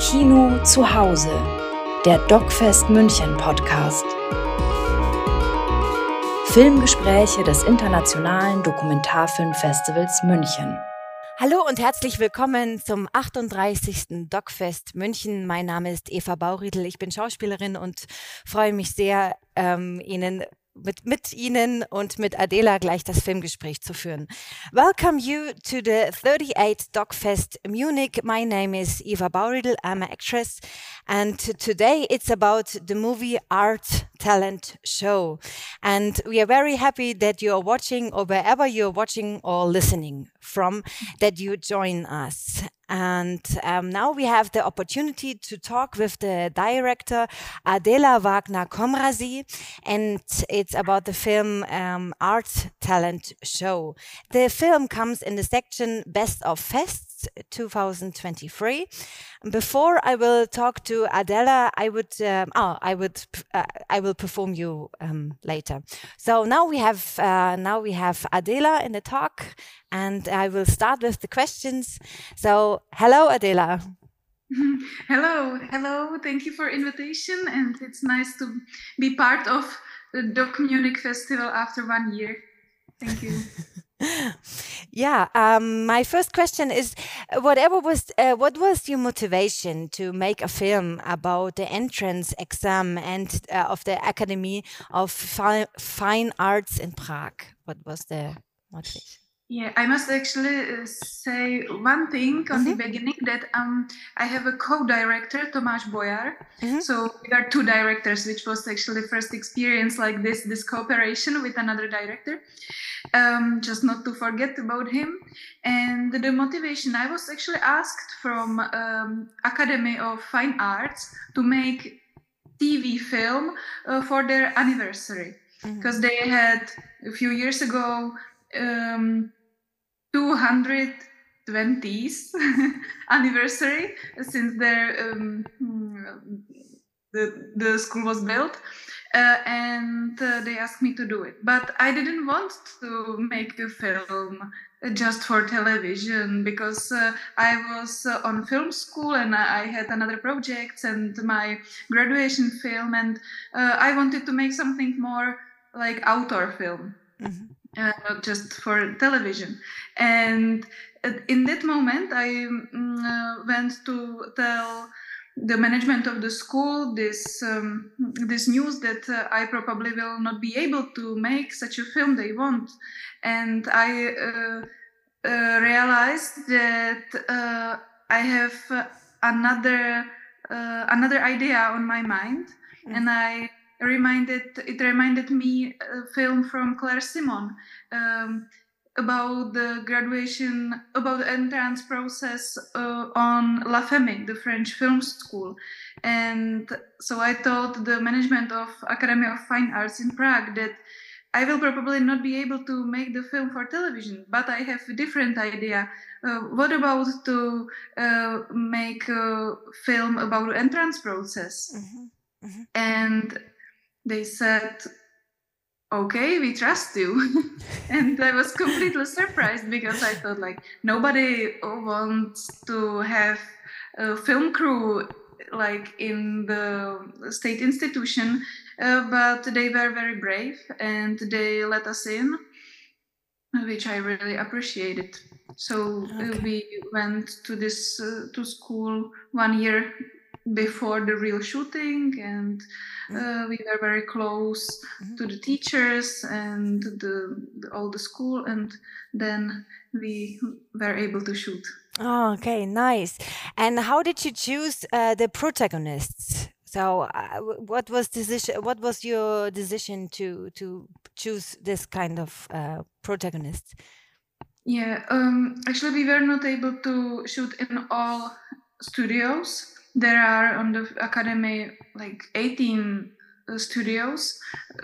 Kino zu Hause, der DocFest München Podcast. Filmgespräche des Internationalen Dokumentarfilmfestivals München. Hallo und herzlich willkommen zum 38. DocFest München. Mein Name ist Eva Bauriedl. Ich bin Schauspielerin und freue mich sehr, ähm, Ihnen mit, mit Ihnen und mit Adela gleich das Filmgespräch zu führen. Welcome you to the 38 DocFest Munich. My name is Eva Bauridl. I'm an actress. And today it's about the movie Art Talent Show. And we are very happy that you are watching or wherever you're watching or listening from, that you join us. And um, now we have the opportunity to talk with the director Adela Wagner Komrzy, and it's about the film um, Art Talent Show. The film comes in the section Best of Fests 2023. Before I will talk to Adela, I would um, oh I would uh, I will perform you um, later. So now we have uh, now we have Adela in the talk, and I will start with the questions. So hello Adela. Hello, hello. Thank you for invitation, and it's nice to be part of the Doc Munich Festival after one year. Thank you. yeah um, my first question is whatever was uh, what was your motivation to make a film about the entrance exam and uh, of the academy of Fi fine arts in prague? What was the motivation yeah, I must actually uh, say one thing on mm-hmm. the beginning that um, I have a co-director, Tomáš Bojar. Mm-hmm. So we are two directors, which was actually first experience like this, this cooperation with another director. Um, just not to forget about him. And the motivation, I was actually asked from um, Academy of Fine Arts to make TV film uh, for their anniversary because mm-hmm. they had a few years ago um, 220th anniversary since um, the, the school was built uh, and uh, they asked me to do it. But i didn't want to make a film just for television because uh, i was uh, on film school and i had another projects and my graduation film and uh, i wanted to make something more like outdoor film. Mm-hmm uh, not just for television. And in that moment, I mm, uh, went to tell the management of the school this um, this news that uh, I probably will not be able to make such a film they want, and I uh, uh, realized that uh, I have another another idea on my mind, mm. and I reminded it reminded me a film from Claire Simon um, about the graduation about the entrance process uh, on La Fémis, the French film school, and so I told the management of Academy of Fine Arts in Prague that. I will probably not be able to make the film for television, but I have a different idea. Uh, what about to uh, make a film about the entrance process? Mm-hmm. Mm-hmm. And they said, okay, we trust you. and I was completely surprised because I thought like nobody wants to have a film crew like in the state institution, uh, but they were very brave and they let us in, which I really appreciated. So okay. we went to this uh, to school one year before the real shooting and mm-hmm. uh, we were very close mm-hmm. to the teachers and the, the, all the school and then we were able to shoot. Oh okay nice. And how did you choose uh, the protagonists? So uh, what was decision what was your decision to to choose this kind of uh, protagonist yeah um, actually we were not able to shoot in all studios there are on the academy like 18 uh, studios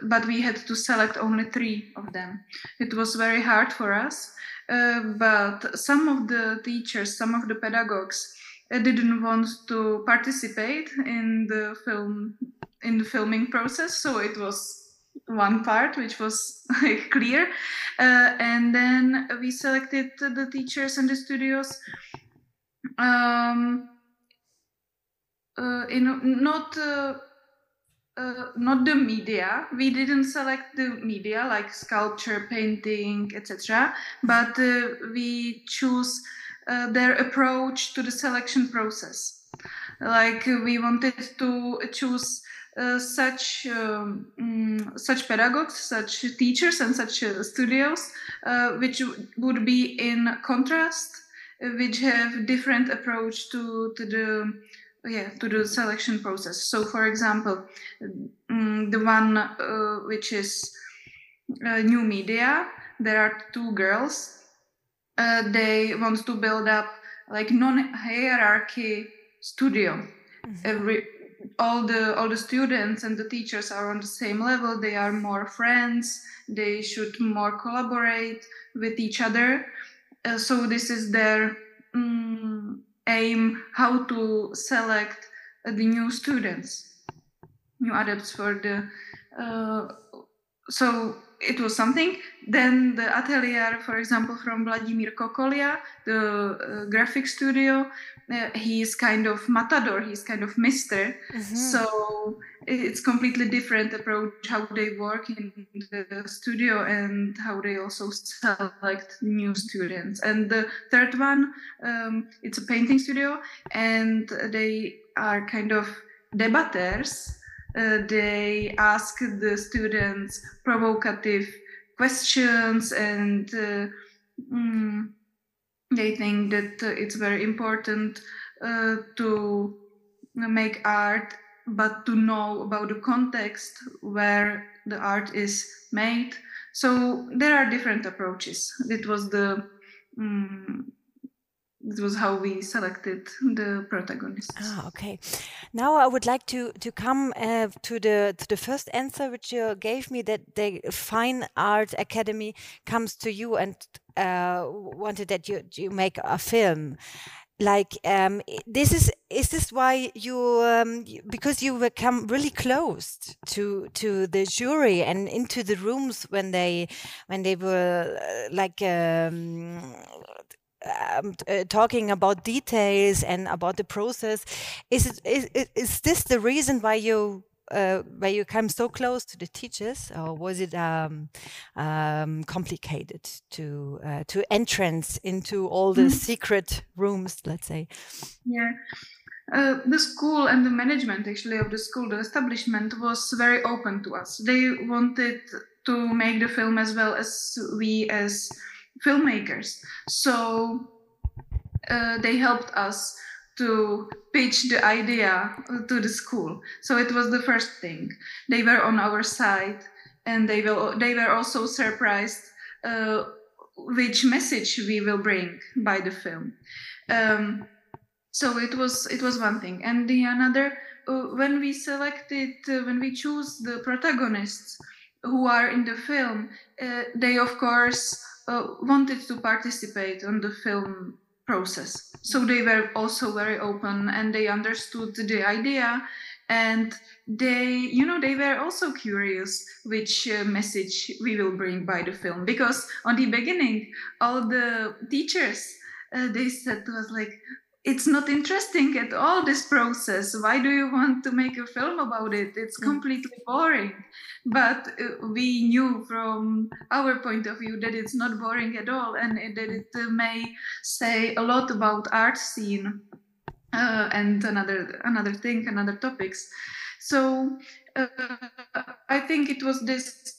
but we had to select only three of them. It was very hard for us uh, but some of the teachers some of the pedagogues uh, didn't want to participate in the film in the filming process so it was one part which was like clear. Uh, and then we selected the teachers and the studios. Um, uh, in not uh, uh, not the media. We didn't select the media like sculpture, painting, etc. But uh, we choose uh, their approach to the selection process. Like we wanted to choose uh, such um, mm, such pedagogues, such teachers, and such uh, studios, uh, which would be in contrast, which have different approach to to the yeah to the selection process. So, for example, mm, the one uh, which is uh, new media, there are two girls. they want to build up like non-hierarchy studio. Mm-hmm. Every all the all the students and the teachers are on the same level they are more friends they should more collaborate with each other uh, so this is their um, aim how to select the new students new adepts for the uh, so it was something. Then the atelier, for example, from Vladimir Kokolia, the uh, graphic studio, uh, he's kind of matador, he's kind of mister. Mm-hmm. So it's completely different approach how they work in the studio and how they also select new students. And the third one, um, it's a painting studio, and they are kind of debaters they ask the students provocative questions and uh, mm, they think that uh, it's very important uh, to make art but to know about the context where the art is made. So there are different approaches. It was the um, it was how we selected the protagonists. Ah, okay. Now I would like to to come uh, to the to the first answer which you gave me that the Fine Art Academy comes to you and uh, wanted that you you make a film. Like um, this is is this why you um, because you become really close to to the jury and into the rooms when they when they were uh, like um, um, uh, talking about details and about the process. Is it is, is this the reason why you uh, why you come so close to the teachers, or was it um, um, complicated to uh, to entrance into all the mm -hmm. secret rooms? Let's say. Yeah. Uh, the school and the management actually of the school the establishment was very open to us they wanted to make the film as well as we as filmmakers. So uh, they helped us to pitch the idea to the school. So it was the first thing. They were on our side, and they will. They were also surprised uh, which message we will bring by the film. Um, so it was it was one thing, and the another uh, when we selected uh, when we choose the protagonists who are in the film, uh, they of course uh, wanted to participate on the film process. So they were also very open and they understood the idea and they you know they were also curious which uh, message we will bring by the film because on the beginning all the teachers uh, they said to us like it's not interesting at all this process. Why do you want to make a film about it? It's mm. completely boring. But uh, we knew from our point of view that it's not boring at all and that it may say a lot about art scene uh, and another another thing another topics. So uh, i think it was this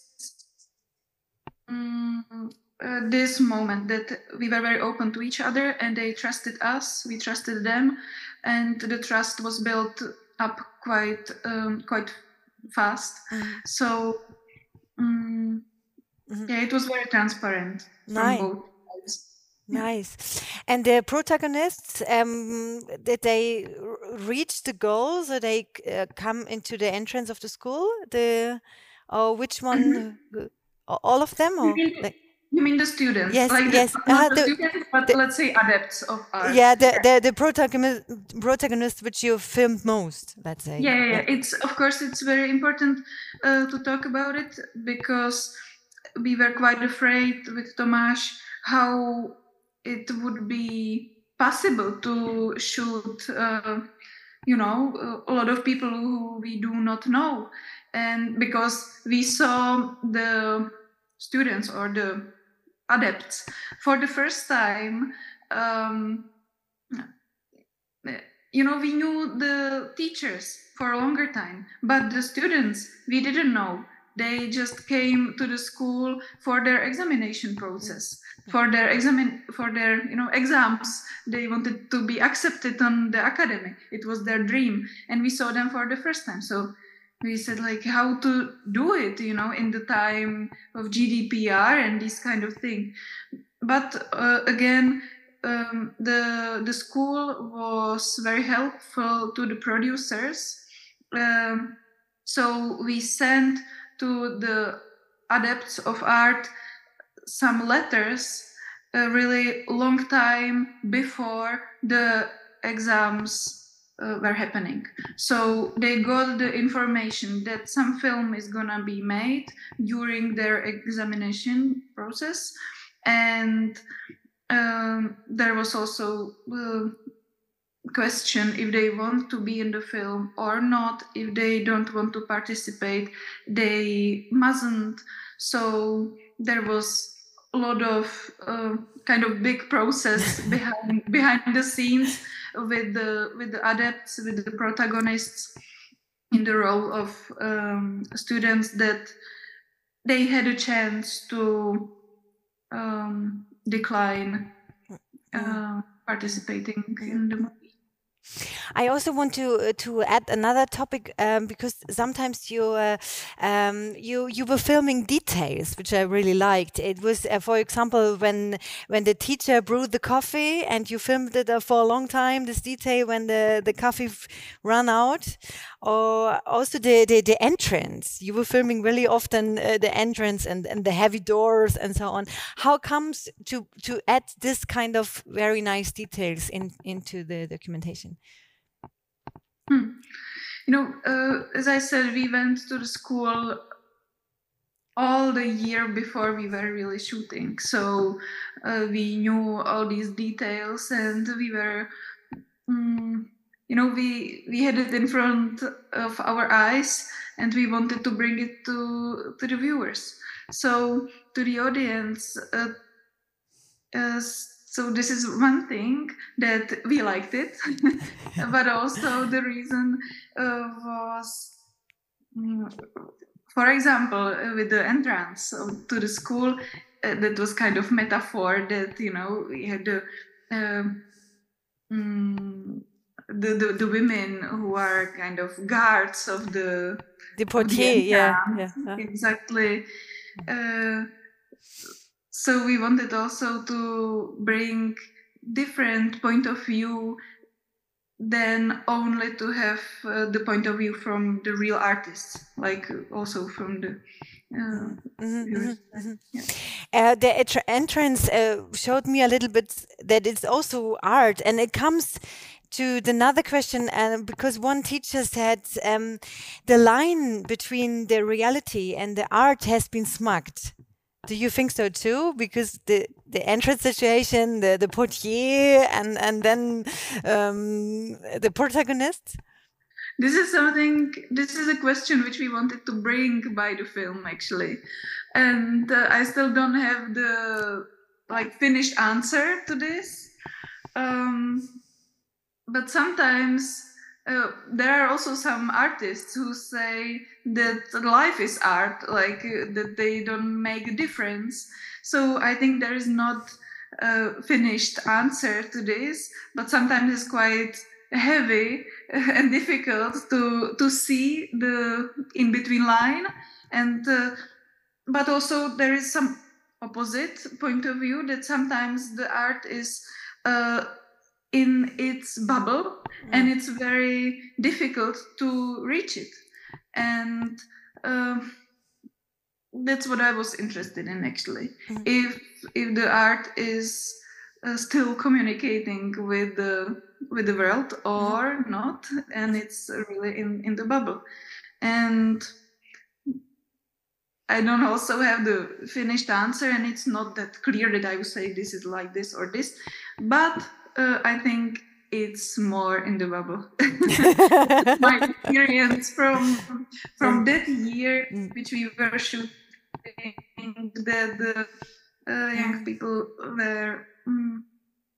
um, uh, this moment that we were very open to each other and they trusted us we trusted them and the trust was built up quite um, quite fast mm-hmm. so um, mm-hmm. yeah it was very transparent nice. from both sides. Nice. And the protagonists, um, did they reach the goal? So they uh, come into the entrance of the school? The or which one? Mm-hmm. All of them, or like, you mean the students? Yes, like yes. The, uh, the, students, but the, let's say adepts of art. Yeah, the the, the protagonist, protagonist which you filmed most. Let's say. Yeah, yeah, yeah. It's of course it's very important uh, to talk about it because we were quite afraid with Tomáš how it would be possible to shoot uh, you know a lot of people who we do not know and because we saw the students or the adepts for the first time um, you know we knew the teachers for a longer time but the students we didn't know. They just came to the school for their examination process for their examin for their you know exams. They wanted to be accepted on the academy. It was their dream and we saw them for the first time. So we said like how to do it you know in the time of gdpr and this kind of thing. But uh, again um, the the school was very helpful to the producers. Um, so we sent to the adepts of art some letters a really long time before the exams uh, were happening. So they got the information that some film is gonna be made during their examination process, and um, there was also a question if they want to be in the film or not. If they don't want to participate, they mustn't. So there was a lot of uh, kind of big process behind behind the scenes with the with the adepts with the protagonists in the role of um, students that they had a chance to um, decline uh, participating in the movie I also want to uh, to add another topic um, because sometimes you uh, um, you you were filming details which I really liked. It was, uh, for example, when when the teacher brewed the coffee and you filmed it uh, for a long time. This detail when the the coffee ran out, or also the, the the entrance. You were filming really often uh, the entrance and and the heavy doors and so on. How comes to to add this kind of very nice details in into the documentation? Hmm. You know, uh, as I said, we went to the school all the year before we were really shooting. So uh, we knew all these details and we were, um, you know, we, we had it in front of our eyes and we wanted to bring it to, to the viewers. So to the audience, uh, so this is one thing that we liked it but also the reason uh, was um, for example uh, with the entrance to the school uh, that was kind of metaphor that you know we had the um, the, the, the women who are kind of guards of the the portier the yeah, yeah, exactly. Uh, so we wanted also to bring different point of view than only to have uh, the point of view from the real artists like also from the uh, mm -hmm, mm -hmm. Uh, the entrance uh, showed me a little bit that it's also art and it comes to another question uh, because one teacher said um, the line between the reality and the art has been smugged do you think so too? Because the the entrance situation, the the portier, and and then um, the protagonist. This is something. This is a question which we wanted to bring by the film actually, and uh, I still don't have the like finished answer to this. Um, but sometimes uh, there are also some artists who say that life is art, like uh, that they don't make a difference. So I think there is not a finished answer to this, but sometimes it's quite heavy and difficult to to see the in between line, and uh, but also there is some opposite point of view that sometimes the art is uh, in its bubble mm. and it's very difficult to reach it and uh, that's what i was interested in actually mm. if if the art is uh, still communicating with the with the world or mm. not and it's really in in the bubble and I don't also have the finished answer, and it's not that clear that I would say this is like this or this. But uh, I think it's more in the bubble. my experience from from that year, mm. which we were shooting, that the uh, young people were mm,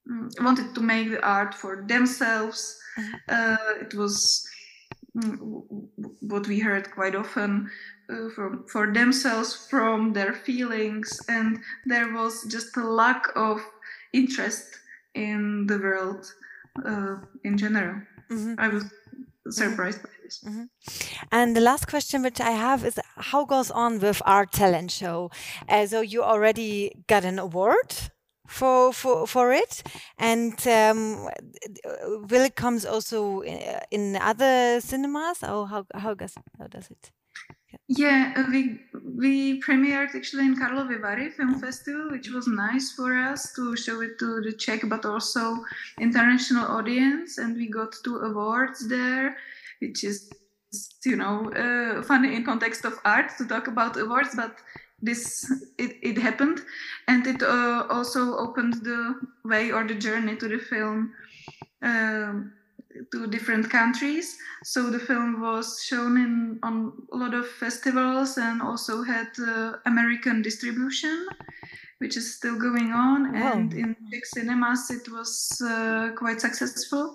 mm, wanted to make the art for themselves. Mm-hmm. Uh, it was mm, what we heard quite often uh, from for themselves from their feelings, and there was just a lack of interest in the world uh, in general. Mm-hmm. I was surprised by this. Mm-hmm. And the last question which I have is how goes on with Art Talent Show? Uh, so you already got an award for for for it, and um, will it comes also in, in other cinemas? Or how how does how does it? Yeah, uh, we we premiered actually in Karlovy Vary Film Festival, which was nice for us to show it to the Czech but also international audience, and we got two awards there, which is you know uh, funny in context of art to talk about awards, but this it, it happened, and it uh, also opened the way or the journey to the film. Um, to different countries. So the film was shown in on a lot of festivals and also had uh, American distribution, which is still going on. Wow. And in big cinemas, it was uh, quite successful.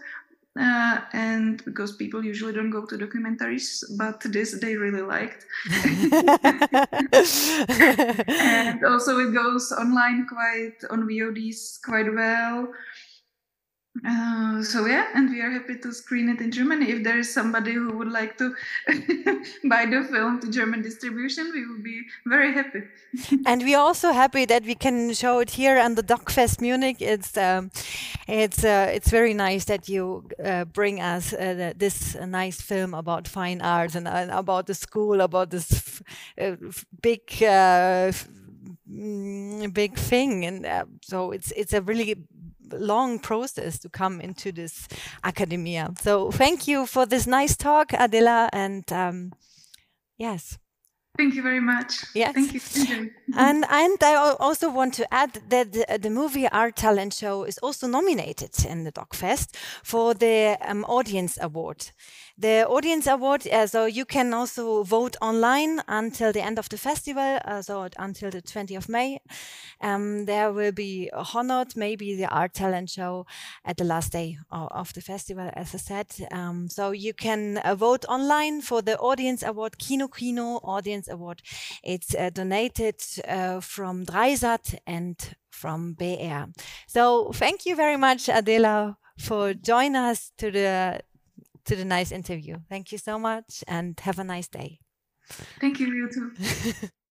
Uh, and because people usually don't go to documentaries, but this they really liked. and also, it goes online quite on VODs quite well. Uh, so yeah, and we are happy to screen it in Germany. If there is somebody who would like to buy the film to German distribution, we will be very happy. and we are also happy that we can show it here on the DocFest Munich. It's um, it's uh, it's very nice that you uh, bring us uh, this nice film about fine arts and uh, about the school, about this big mm, big thing and uh, so it's it's a really long process to come into this academia. So thank you for this nice talk, Adela, and um, yes. Thank you very much. Yes. Thank you. and and I also want to add that the, the, movie Art Talent Show is also nominated in the DocFest for the um, Audience Award. The Audience Award, uh, so you can also vote online until the end of the festival, uh, so until the 20th of May. Um, there will be honored maybe the Art Talent Show at the last day of, of the festival, as I said. Um, so you can uh, vote online for the Audience Award, Kino Kino Audience Award. It's uh, donated uh, from 3sat and from BR. So thank you very much, Adela, for joining us to the to the nice interview. Thank you so much and have a nice day. Thank you, you too.